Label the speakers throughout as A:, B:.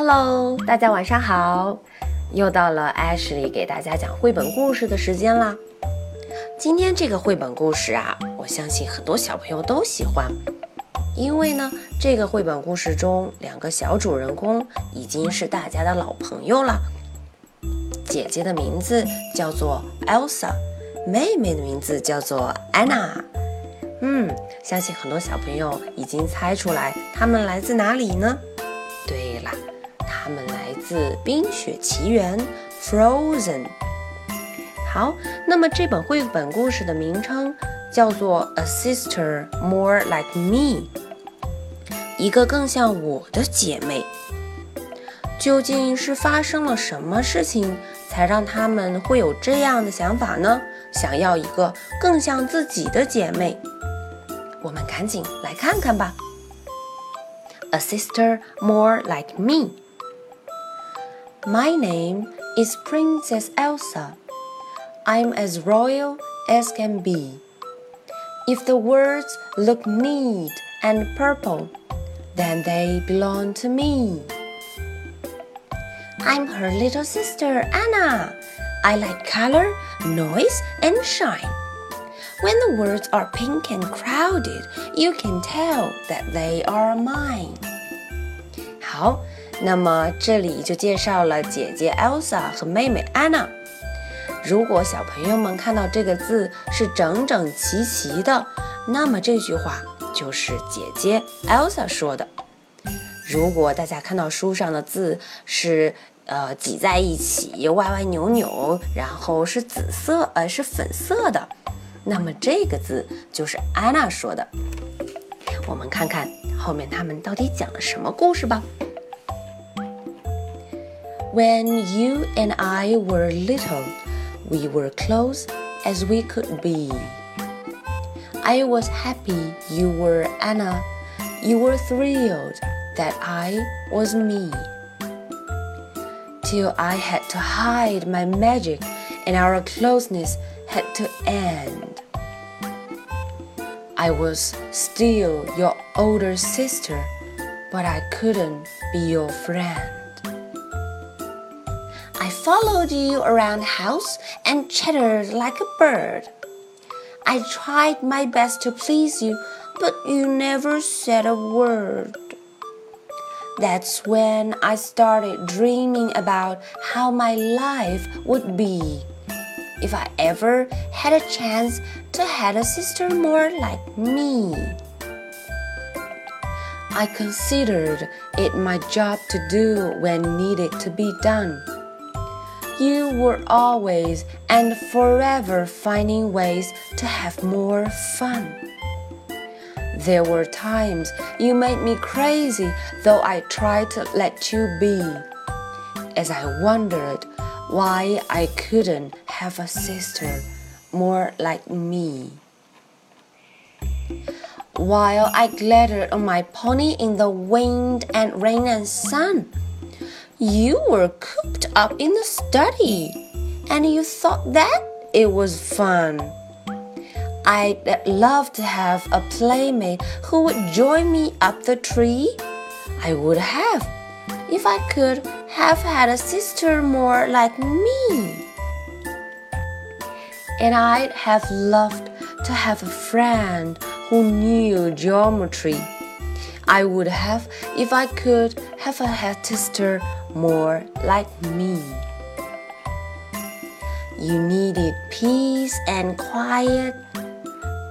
A: Hello，大家晚上好！又到了 Ashley 给大家讲绘本故事的时间啦。今天这个绘本故事啊，我相信很多小朋友都喜欢，因为呢，这个绘本故事中两个小主人公已经是大家的老朋友了。姐姐的名字叫做 Elsa，妹妹的名字叫做 Anna。嗯，相信很多小朋友已经猜出来，他们来自哪里呢？对了，他们来自《冰雪奇缘》（Frozen）。好，那么这本绘本故事的名称叫做《A Sister More Like Me》，一个更像我的姐妹。究竟是发生了什么事情，才让他们会有这样的想法呢？想要一个更像自己的姐妹。我们赶紧来看看吧。A sister more like me. My name is Princess Elsa. I'm as royal as can be. If the words look neat and purple, then they belong to me. I'm her little sister Anna. I like color, noise, and shine. When the words are pink and crowded, you can tell that they are mine. 好，那么这里就介绍了姐姐 Elsa 和妹妹 Anna。如果小朋友们看到这个字是整整齐齐的，那么这句话就是姐姐 Elsa 说的。如果大家看到书上的字是呃挤在一起、歪歪扭扭，然后是紫色呃是粉色的。那么这个字就是安娜说的。我们看看后面他们到底讲了什么故事吧。When you and I were little, we were close as we could be. I was happy you were Anna. You were thrilled that I was me. Till I had to hide my magic and our closeness had to end. I was still your older sister, but I couldn't be your friend. Followed you around the house and chattered like a bird. I tried my best to please you, but you never said a word. That's when I started dreaming about how my life would be if I ever had a chance to have a sister more like me. I considered it my job to do when needed to be done. You were always and forever finding ways to have more fun. There were times you made me crazy, though I tried to let you be. As I wondered why I couldn't have a sister more like me. While I glided on my pony in the wind and rain and sun, you were cooped up in the study, and you thought that it was fun. I'd love to have a playmate who would join me up the tree. I would have, if I could have had a sister more like me. And I'd have loved to have a friend who knew geometry. I would have, if I could, have had a sister more like me. You needed peace and quiet.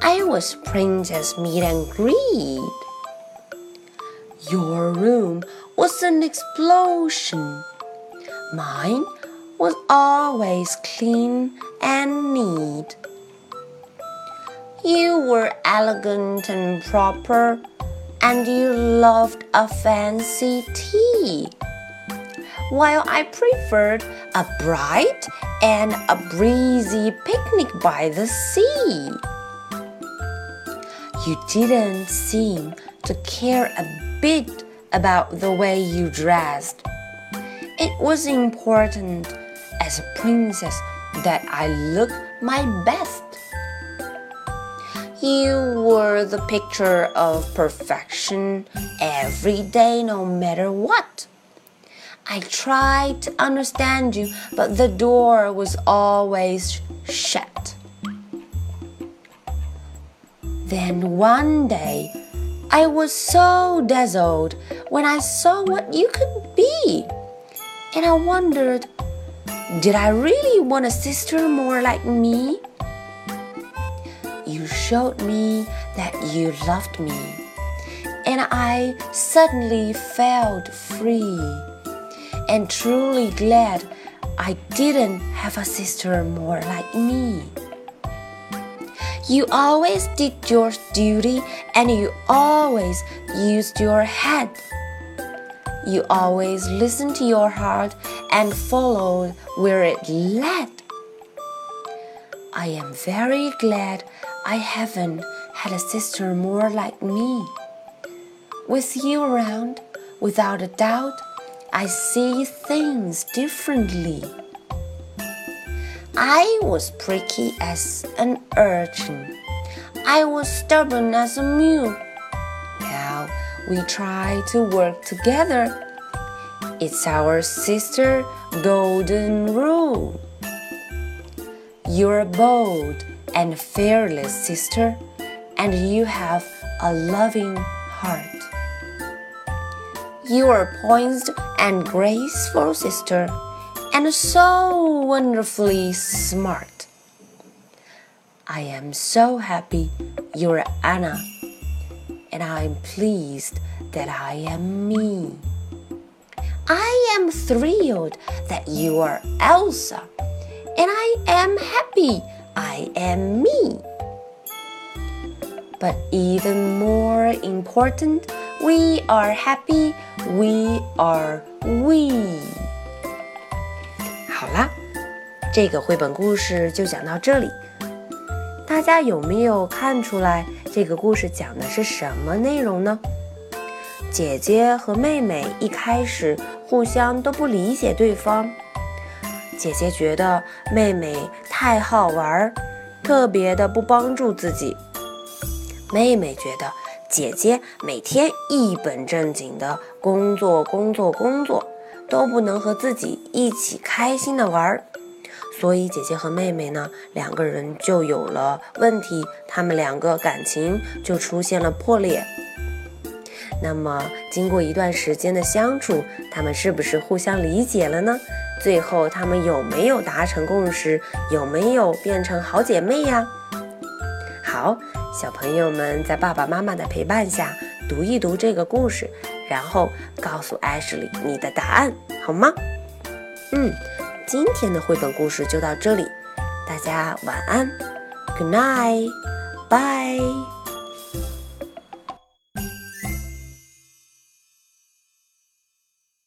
A: I was Princess Meet and Greet. Your room was an explosion. Mine was always clean and neat. You were elegant and proper, and you loved a fancy tea, while I preferred a bright and a breezy picnic by the sea. You didn't seem to care a bit about the way you dressed. It was important as a princess that I look my best. You were the picture of perfection every day, no matter what. I tried to understand you, but the door was always shut. Then one day, I was so dazzled when I saw what you could be. And I wondered, did I really want a sister more like me? You showed me that you loved me, and I suddenly felt free and truly glad I didn't have a sister more like me. You always did your duty and you always used your head. You always listened to your heart and followed where it led. I am very glad I haven't had a sister more like me. With you around, without a doubt, I see things differently. I was pricky as an urchin. I was stubborn as a mule. Now we try to work together. It's our sister golden rule. You're bold and fearless sister, and you have a loving heart. You are poised and graceful sister, and so wonderfully smart. I am so happy you're Anna, and I'm pleased that I am me. I am thrilled that you are Elsa, and I am happy I am me. But even more important, we are happy we are we。好啦，这个绘本故事就讲到这里。大家有没有看出来这个故事讲的是什么内容呢？姐姐和妹妹一开始互相都不理解对方。姐姐觉得妹妹太好玩，特别的不帮助自己。妹妹觉得。姐姐每天一本正经的工作，工作，工作，都不能和自己一起开心的玩儿，所以姐姐和妹妹呢，两个人就有了问题，他们两个感情就出现了破裂。那么，经过一段时间的相处，他们是不是互相理解了呢？最后，他们有没有达成共识？有没有变成好姐妹呀？好。小朋友们在爸爸妈妈的陪伴下读一读这个故事，然后告诉 Ashley 你的答案，好吗？嗯，今天的绘本故事就到这里，大家晚安，Good night，bye。